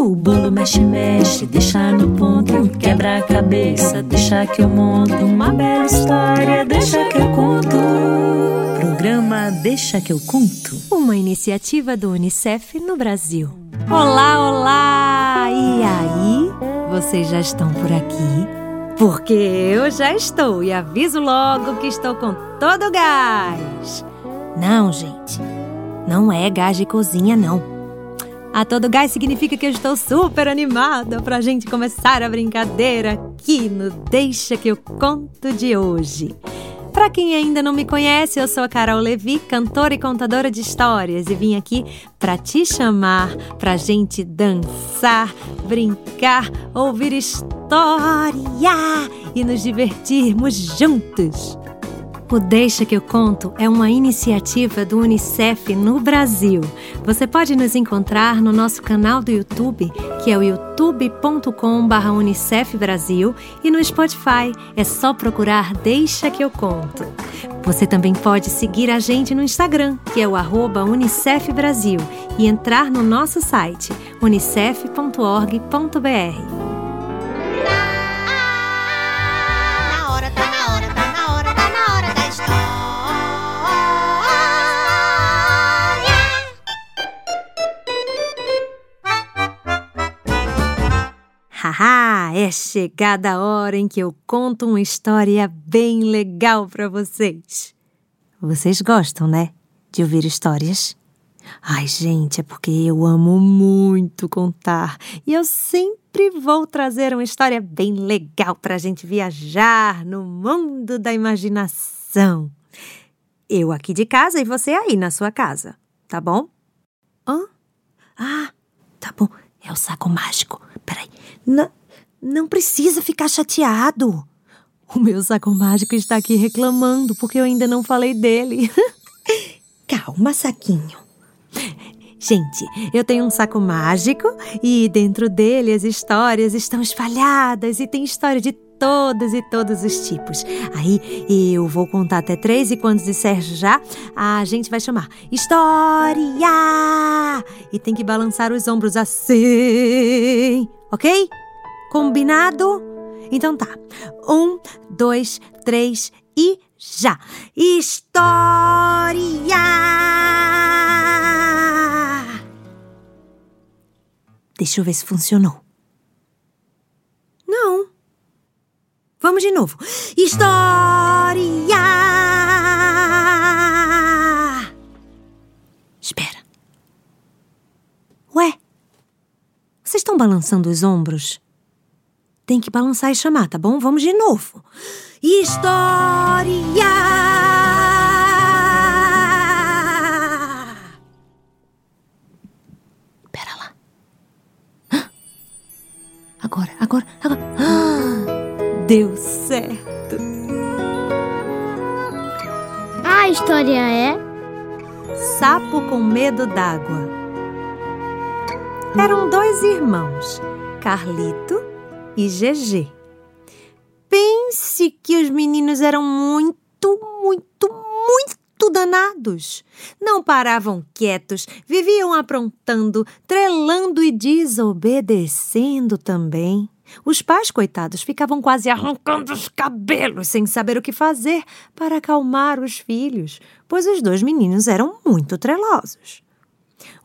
O bolo mexe, mexe, deixa no ponto. Quebra a cabeça, deixa que eu monto. Uma bela história, deixa que eu conto. Programa Deixa que eu conto. Uma iniciativa do Unicef no Brasil. Olá, olá! E aí? Vocês já estão por aqui? Porque eu já estou e aviso logo que estou com todo o gás. Não, gente. Não é gás de cozinha, não. A todo gás significa que eu estou super animada para a gente começar a brincadeira aqui no Deixa que eu conto de hoje. Para quem ainda não me conhece, eu sou a Carol Levi, cantora e contadora de histórias, e vim aqui para te chamar para gente dançar, brincar, ouvir história e nos divertirmos juntos. O Deixa que eu conto é uma iniciativa do UNICEF no Brasil. Você pode nos encontrar no nosso canal do YouTube, que é o youtube.com/unicef Brasil, e no Spotify. É só procurar Deixa que eu conto. Você também pode seguir a gente no Instagram, que é o Unicef Brasil, e entrar no nosso site unicef.org.br. é chegada a hora em que eu conto uma história bem legal para vocês. Vocês gostam, né? De ouvir histórias? Ai, gente, é porque eu amo muito contar e eu sempre vou trazer uma história bem legal para a gente viajar no mundo da imaginação. Eu aqui de casa e você aí na sua casa, tá bom? Hã? Ah, tá bom. É o saco mágico. Peraí. N não precisa ficar chateado. O meu saco mágico está aqui reclamando porque eu ainda não falei dele. Calma, saquinho. Gente, eu tenho um saco mágico e dentro dele as histórias estão espalhadas e tem história de todos e todos os tipos. Aí eu vou contar até três e quando disser já, a gente vai chamar História! E tem que balançar os ombros assim, ok? Combinado? Então tá. Um, dois, três e já! História! Deixa eu ver se funcionou. Não. Vamos de novo. História! Espera. Ué? Vocês estão balançando os ombros? Tem que balançar e chamar, tá bom? Vamos de novo. História! Pera lá. Agora, agora, agora. deu certo. A história é Sapo com medo d'água. Eram dois irmãos, Carlito e GG. Pense que os meninos eram muito, muito, muito danados. Não paravam quietos, viviam aprontando, trelando e desobedecendo também. Os pais, coitados, ficavam quase arrancando os cabelos sem saber o que fazer para acalmar os filhos, pois os dois meninos eram muito trelosos.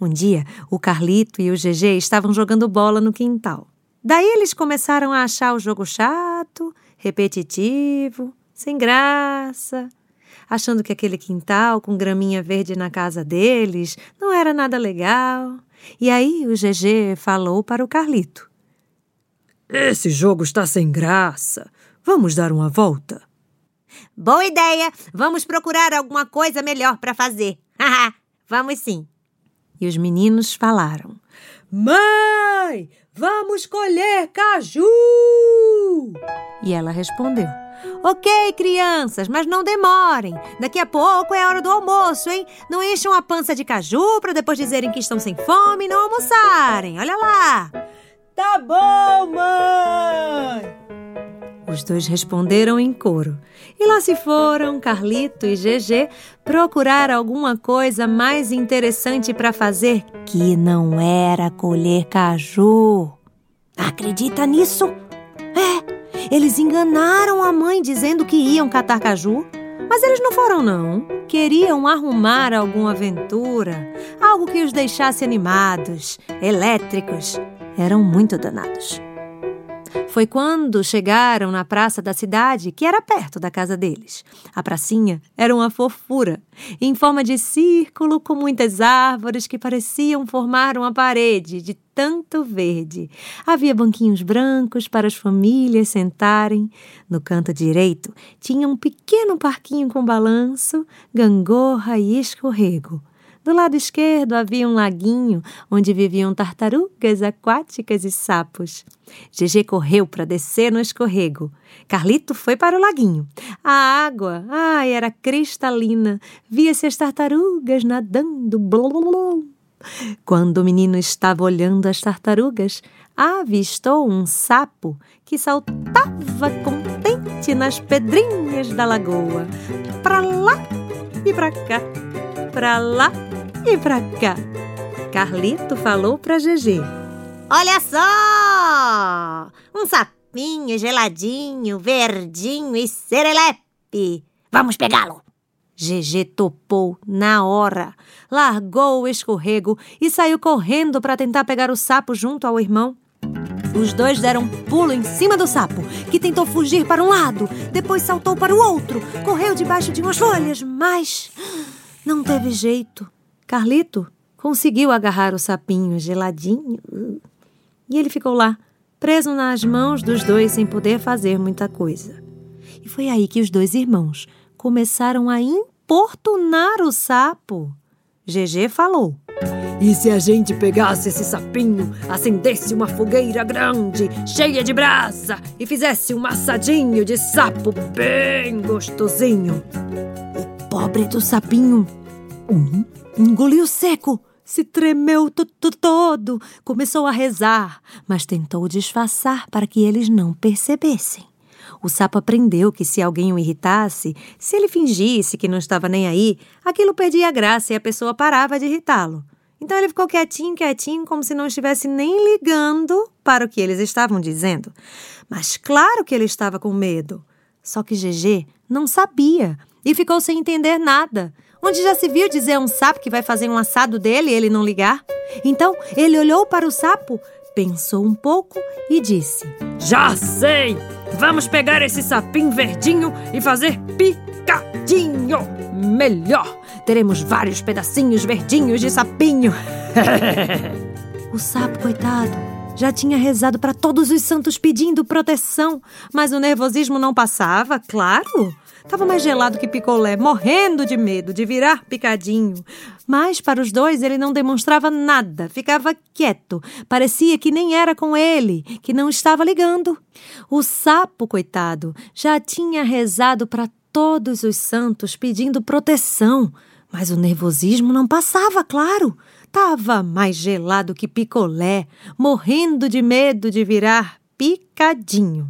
Um dia, o Carlito e o GG estavam jogando bola no quintal. Daí eles começaram a achar o jogo chato, repetitivo, sem graça, achando que aquele quintal com graminha verde na casa deles não era nada legal. E aí o GG falou para o Carlito: esse jogo está sem graça. Vamos dar uma volta? Boa ideia! Vamos procurar alguma coisa melhor para fazer. vamos sim. E os meninos falaram: Mãe, vamos colher caju! E ela respondeu: Ok, crianças, mas não demorem. Daqui a pouco é a hora do almoço, hein? Não encham a pança de caju para depois dizerem que estão sem fome e não almoçarem. Olha lá! Tá bom, mãe! Os dois responderam em coro. E lá se foram Carlito e GG procurar alguma coisa mais interessante para fazer que não era colher caju. Acredita nisso? É, eles enganaram a mãe dizendo que iam catar caju. Mas eles não foram, não. Queriam arrumar alguma aventura, algo que os deixasse animados, elétricos. Eram muito danados. Foi quando chegaram na praça da cidade, que era perto da casa deles. A pracinha era uma fofura, em forma de círculo, com muitas árvores que pareciam formar uma parede de tanto verde. Havia banquinhos brancos para as famílias sentarem. No canto direito tinha um pequeno parquinho com balanço, gangorra e escorrego. Do lado esquerdo havia um laguinho onde viviam tartarugas aquáticas e sapos. GG correu para descer no escorrego. Carlito foi para o laguinho. A água, ai, era cristalina. Via-se as tartarugas nadando. Blum. Quando o menino estava olhando as tartarugas, avistou um sapo que saltava contente nas pedrinhas da lagoa. Para lá e para cá, para lá e pra cá. Carlito falou pra GG. Olha só! Um sapinho geladinho, verdinho e serelepe. Vamos pegá-lo! GG topou na hora, largou o escorrego e saiu correndo para tentar pegar o sapo junto ao irmão. Os dois deram um pulo em cima do sapo, que tentou fugir para um lado, depois saltou para o outro, correu debaixo de umas folhas, mas não teve jeito. Carlito conseguiu agarrar o sapinho geladinho e ele ficou lá, preso nas mãos dos dois sem poder fazer muita coisa. E foi aí que os dois irmãos começaram a importunar o sapo. GG falou. E se a gente pegasse esse sapinho, acendesse uma fogueira grande, cheia de brasa, e fizesse um assadinho de sapo bem gostosinho? O pobre do sapinho engoliu seco, se tremeu todo, começou a rezar, mas tentou disfarçar para que eles não percebessem. O sapo aprendeu que se alguém o irritasse, se ele fingisse que não estava nem aí, aquilo perdia a graça e a pessoa parava de irritá-lo. Então ele ficou quietinho, quietinho, como se não estivesse nem ligando para o que eles estavam dizendo. Mas claro que ele estava com medo. Só que GG não sabia e ficou sem entender nada. Onde já se viu dizer a um sapo que vai fazer um assado dele e ele não ligar? Então ele olhou para o sapo, pensou um pouco e disse: Já sei! Vamos pegar esse sapinho verdinho e fazer picadinho! Melhor! Teremos vários pedacinhos verdinhos de sapinho! o sapo, coitado, já tinha rezado para todos os santos pedindo proteção, mas o nervosismo não passava, claro. Estava mais gelado que picolé, morrendo de medo de virar picadinho. Mas para os dois ele não demonstrava nada, ficava quieto. Parecia que nem era com ele, que não estava ligando. O sapo, coitado, já tinha rezado para todos os santos pedindo proteção. Mas o nervosismo não passava, claro. Tava mais gelado que picolé, morrendo de medo de virar picadinho.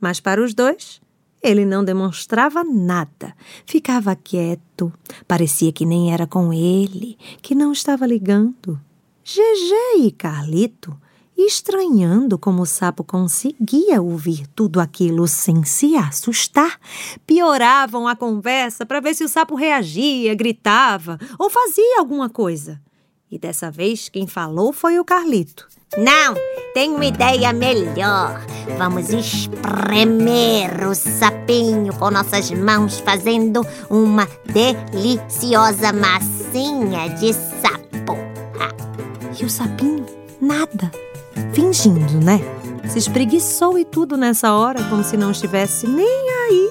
Mas para os dois, ele não demonstrava nada, ficava quieto, parecia que nem era com ele, que não estava ligando. GG e Carlito, estranhando como o sapo conseguia ouvir tudo aquilo sem se assustar, pioravam a conversa para ver se o sapo reagia, gritava ou fazia alguma coisa. E dessa vez quem falou foi o Carlito. Não, tenho uma ideia melhor. Vamos espremer o sapinho com nossas mãos, fazendo uma deliciosa massinha de sapo. E o sapinho? Nada. Fingindo, né? Se espreguiçou e tudo nessa hora, como se não estivesse nem aí.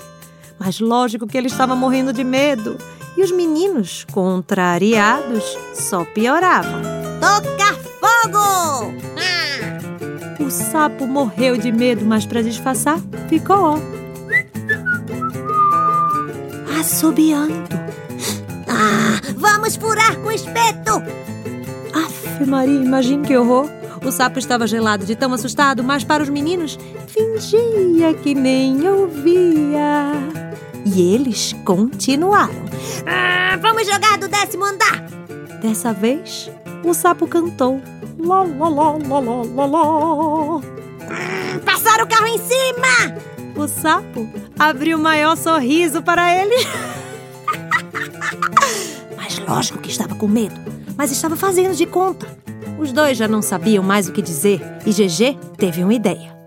Mas lógico que ele estava morrendo de medo. E os meninos, contrariados, só pioravam. Tocar fogo! O sapo morreu de medo, mas para disfarçar, ficou ó. Assobiando. Ah, vamos furar com espeto! Afe Maria, imagine que horror! O sapo estava gelado de tão assustado, mas para os meninos fingia que nem ouvia. E eles continuaram. Ah, vamos jogar do décimo andar. Dessa vez, o sapo cantou. Lá, lá, lá, lá, lá, lá, lá. Passaram o carro em cima. O sapo abriu o maior sorriso para ele. Mas lógico que estava com medo, mas estava fazendo de conta. Os dois já não sabiam mais o que dizer e GG teve uma ideia.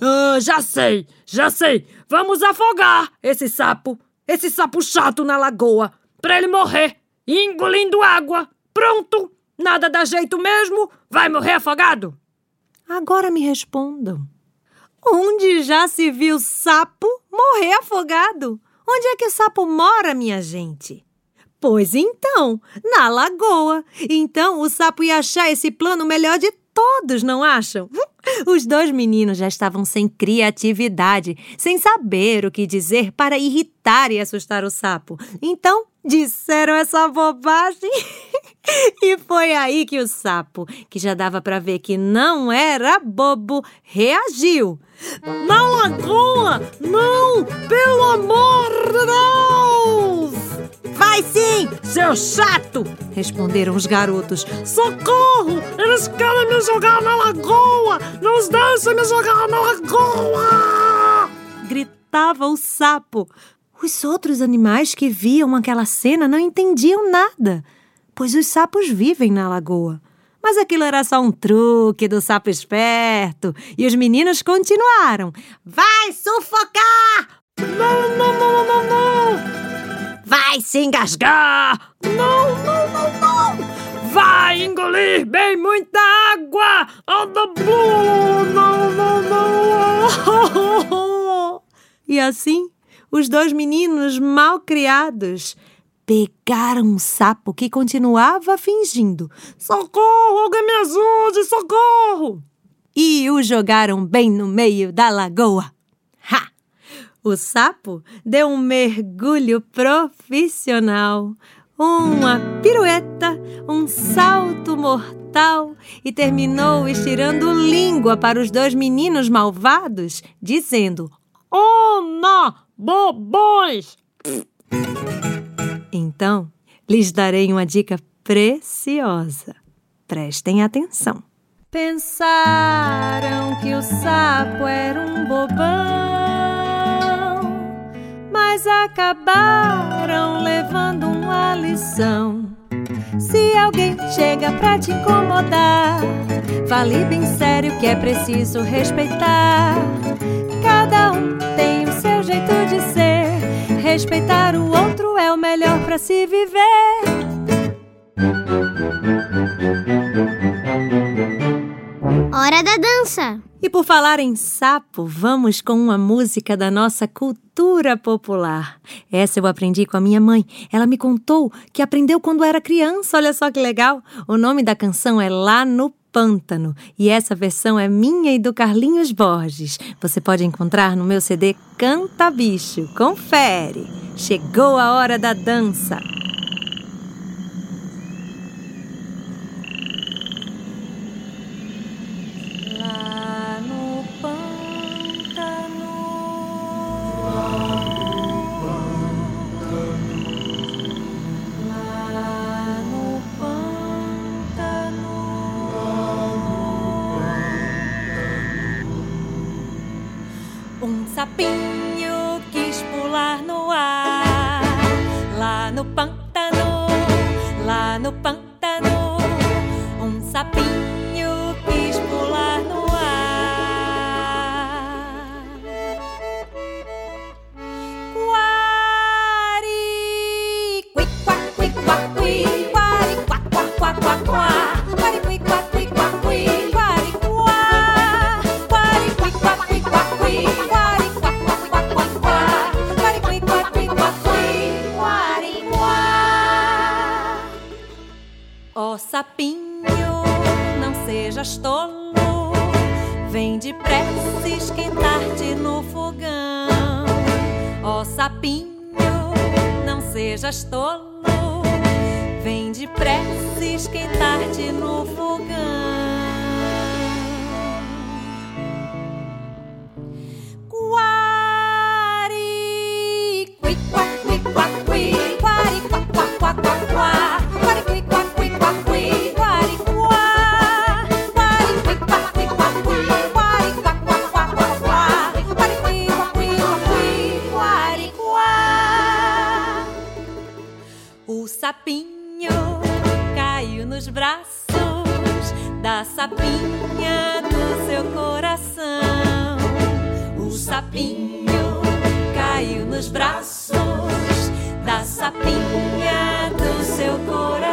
Ah, já sei, já sei. Vamos afogar esse sapo, esse sapo chato na lagoa, para ele morrer, engolindo água. Pronto, nada dá jeito mesmo, vai morrer afogado. Agora me respondam. Onde já se viu sapo morrer afogado? Onde é que o sapo mora, minha gente? Pois então, na lagoa. Então o sapo ia achar esse plano melhor de todos, não acham? Os dois meninos já estavam sem criatividade, sem saber o que dizer para irritar e assustar o sapo. Então, disseram essa bobagem. e foi aí que o sapo, que já dava para ver que não era bobo, reagiu. Na lagoa! Não! Pelo amor de Deus! Vai sim! Seu chato! Responderam os garotos. Socorro! Eles querem me jogar na lagoa! Não os deixem me jogar na lagoa! Gritava o sapo. Os outros animais que viam aquela cena não entendiam nada, pois os sapos vivem na lagoa. Mas aquilo era só um truque do sapo esperto. E os meninos continuaram. Vai sufocar! Não, não, não, não, não! Vai se engasgar! Não, não, não, não! Vai engolir bem muita água! Oh, não, não, não! E assim, os dois meninos mal criados pegaram um sapo que continuava fingindo: Socorro, alguém me ajude, socorro! E o jogaram bem no meio da lagoa. O sapo deu um mergulho profissional, uma pirueta, um salto mortal e terminou estirando língua para os dois meninos malvados, dizendo: Ona, bobões! Então, lhes darei uma dica preciosa. Prestem atenção. Pensaram que o sapo era um bobão mas acabaram levando uma lição. Se alguém chega pra te incomodar, fale bem sério que é preciso respeitar. Cada um tem o seu jeito de ser. Respeitar o outro é o melhor para se viver. E por falar em sapo, vamos com uma música da nossa cultura popular. Essa eu aprendi com a minha mãe. Ela me contou que aprendeu quando era criança. Olha só que legal! O nome da canção é Lá no Pântano. E essa versão é minha e do Carlinhos Borges. Você pode encontrar no meu CD Canta Bicho. Confere! Chegou a hora da dança! Sapinho quis pular no ar. Lá no pântano, lá no pântano, um sapinho sejas tolo, vem depressa esquentar-te no fogão. Ó sapinho, não sejas tolo, vem depressa esquentar-te no fogão. Sapinha do seu coração. O sapinho caiu nos braços da sapinha do seu coração.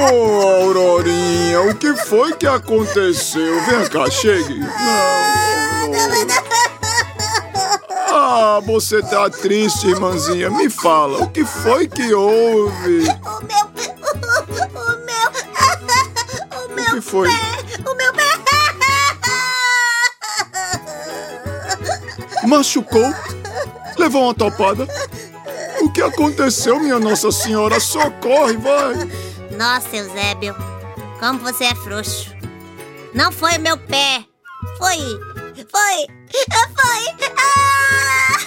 Ô, Aurorinha, o que foi que aconteceu? Vem cá, chegue. Não, não. Ah, você tá triste, irmãzinha. Me fala, o que foi que houve? O meu. O meu. O O meu que foi? pé. O meu pé. Machucou? Levou uma topada? O que aconteceu, minha Nossa Senhora? Socorre, vai! Nossa, Eusébio, como você é frouxo. Não foi o meu pé. Foi. Foi. Foi. Ah!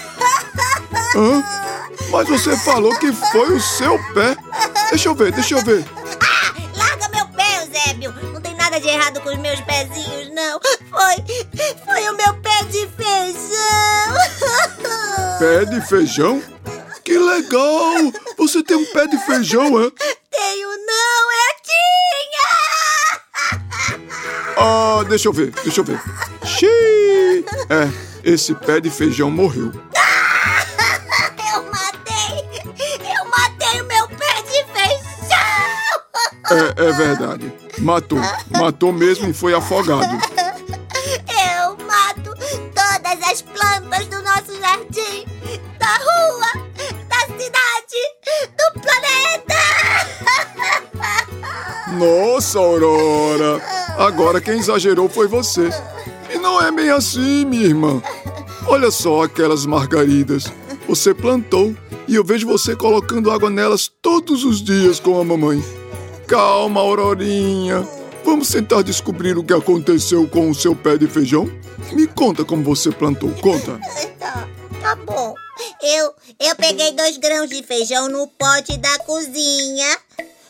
Hã? Mas você falou que foi o seu pé. Deixa eu ver, deixa eu ver. Larga meu pé, Eusébio. Não tem nada de errado com os meus pezinhos, não. Foi. Foi o meu pé de feijão. Pé de feijão? Que legal! Você tem um pé de feijão, é? Ah, deixa eu ver, deixa eu ver. Xiii! É, esse pé de feijão morreu. Eu matei. Eu matei o meu pé de feijão. É, é verdade. Matou. Matou mesmo e foi afogado. Eu mato todas as plantas do nosso jardim, da rua, da cidade, do planeta. Nossa, Aurora! Agora quem exagerou foi você. E não é bem assim, minha irmã. Olha só aquelas margaridas. Você plantou e eu vejo você colocando água nelas todos os dias com a mamãe. Calma, Aurorinha. Vamos tentar descobrir o que aconteceu com o seu pé de feijão? Me conta como você plantou, conta. Tá, bom. Eu, eu peguei dois grãos de feijão no pote da cozinha,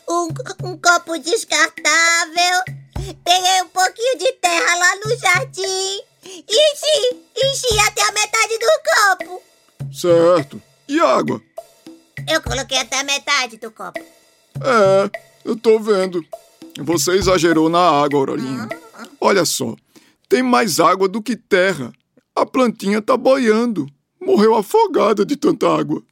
um, um copo descartável, peguei um pouquinho de terra lá no jardim e enchi, enchi até a metade do copo. Certo. E água? Eu coloquei até a metade do copo. É, eu tô vendo. Você exagerou na água, Aurorinha. Olha só, tem mais água do que terra. A plantinha tá boiando. Morreu afogada de tanta água.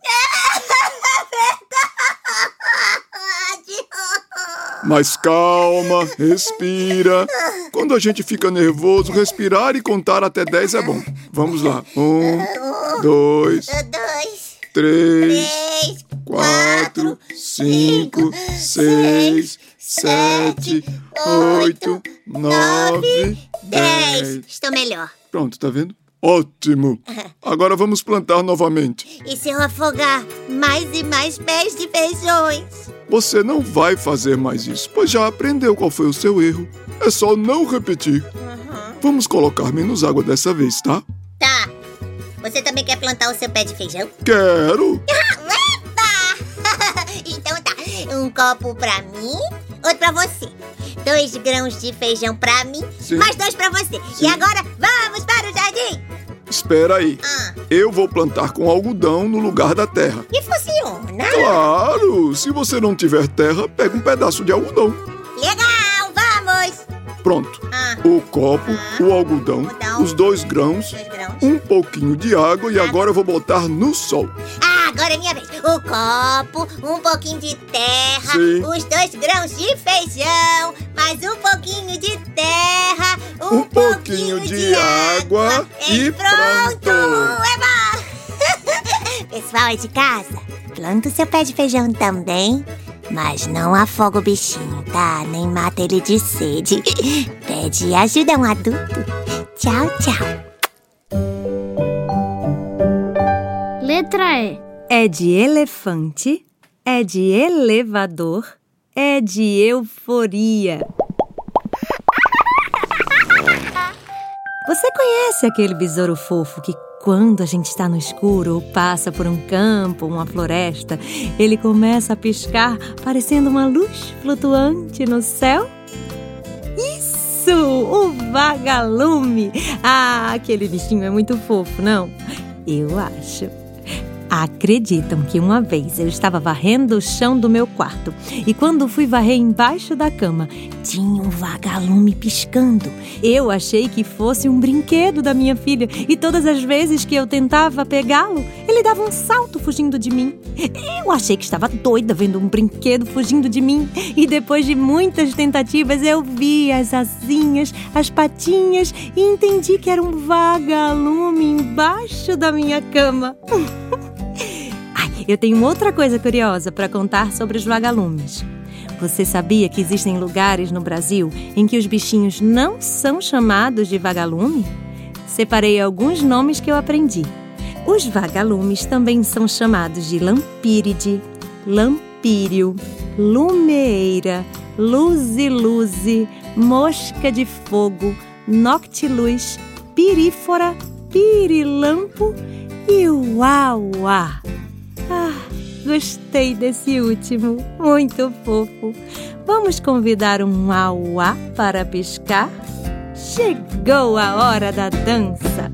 Mas calma, respira. Quando a gente fica nervoso, respirar e contar até 10 é bom. Vamos lá. Um, dois, três, quatro, cinco, seis, sete, oito, nove, dez. Estou melhor. Pronto, tá vendo? Ótimo! Agora vamos plantar novamente. E se eu afogar mais e mais pés de feijões? Você não vai fazer mais isso, pois já aprendeu qual foi o seu erro. É só não repetir. Vamos colocar menos água dessa vez, tá? Tá. Você também quer plantar o seu pé de feijão? Quero! Epa! então tá. Um copo pra mim, outro pra você. Dois grãos de feijão pra mim, Sim. mais dois pra você. Sim. E agora, vamos para o jardim! Espera aí. Ah, Eu vou plantar com algodão no lugar da terra. e funciona. Claro! Se você não tiver terra, pega um pedaço de algodão. Legal, vamos! Pronto. Ah, O copo, o algodão, Algodão. os dois grãos, dois grãos. um pouquinho de água e agora eu vou botar no sol. Ah, Agora é minha vez. O copo, um pouquinho de terra, Sim. os dois grãos de feijão, mais um pouquinho de terra, um, Um pouquinho de água e pronto. Eba! Pessoal aí de casa, planta o seu pé de feijão também. Mas não afoga o bichinho, tá? Nem mata ele de sede. Pede ajuda a um adulto. Tchau, tchau. Letra E. É de elefante, é de elevador, é de euforia. Você conhece aquele besouro fofo que, quando a gente está no escuro ou passa por um campo, uma floresta, ele começa a piscar, parecendo uma luz flutuante no céu? Isso! O vagalume! Ah, aquele bichinho é muito fofo, não? Eu acho. Acreditam que uma vez eu estava varrendo o chão do meu quarto e quando fui varrer embaixo da cama, tinha um vagalume piscando. Eu achei que fosse um brinquedo da minha filha e todas as vezes que eu tentava pegá-lo, ele dava um salto fugindo de mim. Eu achei que estava doida vendo um brinquedo fugindo de mim e depois de muitas tentativas eu vi as asinhas, as patinhas e entendi que era um vagalume embaixo da minha cama. Eu tenho outra coisa curiosa para contar sobre os vagalumes. Você sabia que existem lugares no Brasil em que os bichinhos não são chamados de vagalume? Separei alguns nomes que eu aprendi. Os vagalumes também são chamados de lampíride, lampírio, lumeira, luziluze, mosca de fogo, noctiluz, pirífora, pirilampo e uauá. Ah, gostei desse último, muito fofo. Vamos convidar um auá para piscar? Chegou a hora da dança!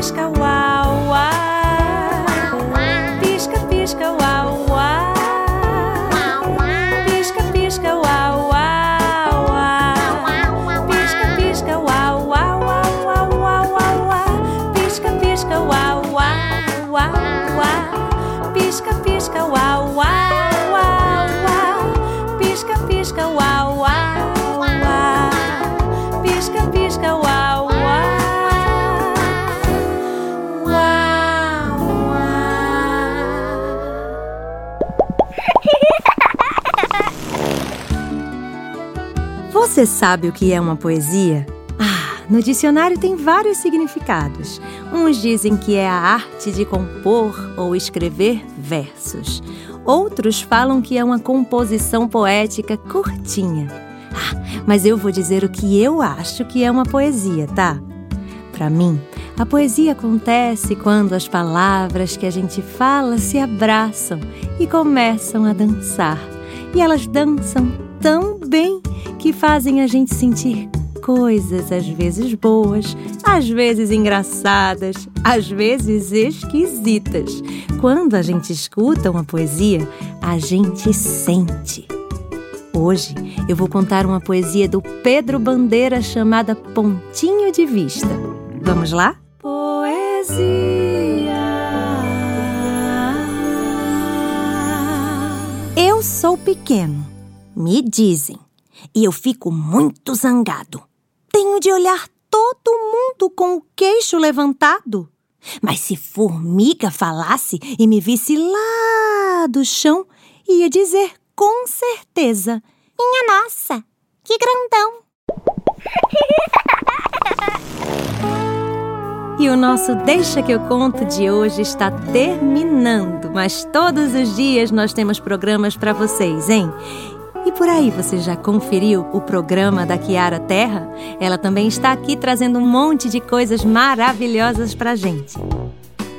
Pisca, uau, Você sabe o que é uma poesia? Ah, no dicionário tem vários significados. Uns dizem que é a arte de compor ou escrever versos. Outros falam que é uma composição poética curtinha. Ah, mas eu vou dizer o que eu acho que é uma poesia, tá? Para mim, a poesia acontece quando as palavras que a gente fala se abraçam e começam a dançar. E elas dançam tão bem que fazem a gente sentir coisas, às vezes boas, às vezes engraçadas, às vezes esquisitas. Quando a gente escuta uma poesia, a gente sente. Hoje eu vou contar uma poesia do Pedro Bandeira chamada Pontinho de Vista. Vamos lá? Poesia. Eu sou pequeno, me dizem, e eu fico muito zangado. Tenho de olhar todo mundo com o queixo levantado. Mas se formiga falasse e me visse lá do chão, ia dizer com certeza: Minha nossa, que grandão! E o nosso Deixa que eu conto de hoje está terminando, mas todos os dias nós temos programas para vocês, hein? E por aí, você já conferiu o programa da Kiara Terra? Ela também está aqui trazendo um monte de coisas maravilhosas pra gente.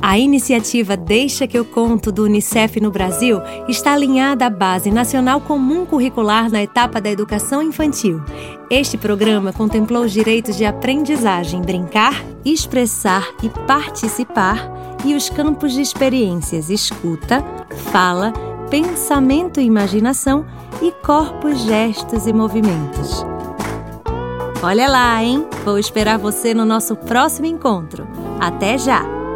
A iniciativa Deixa que eu conto do Unicef no Brasil está alinhada à Base Nacional Comum Curricular na etapa da educação infantil. Este programa contemplou os direitos de aprendizagem, brincar, expressar e participar e os campos de experiências escuta, fala, pensamento e imaginação e corpos, gestos e movimentos. Olha lá, hein? Vou esperar você no nosso próximo encontro. Até já!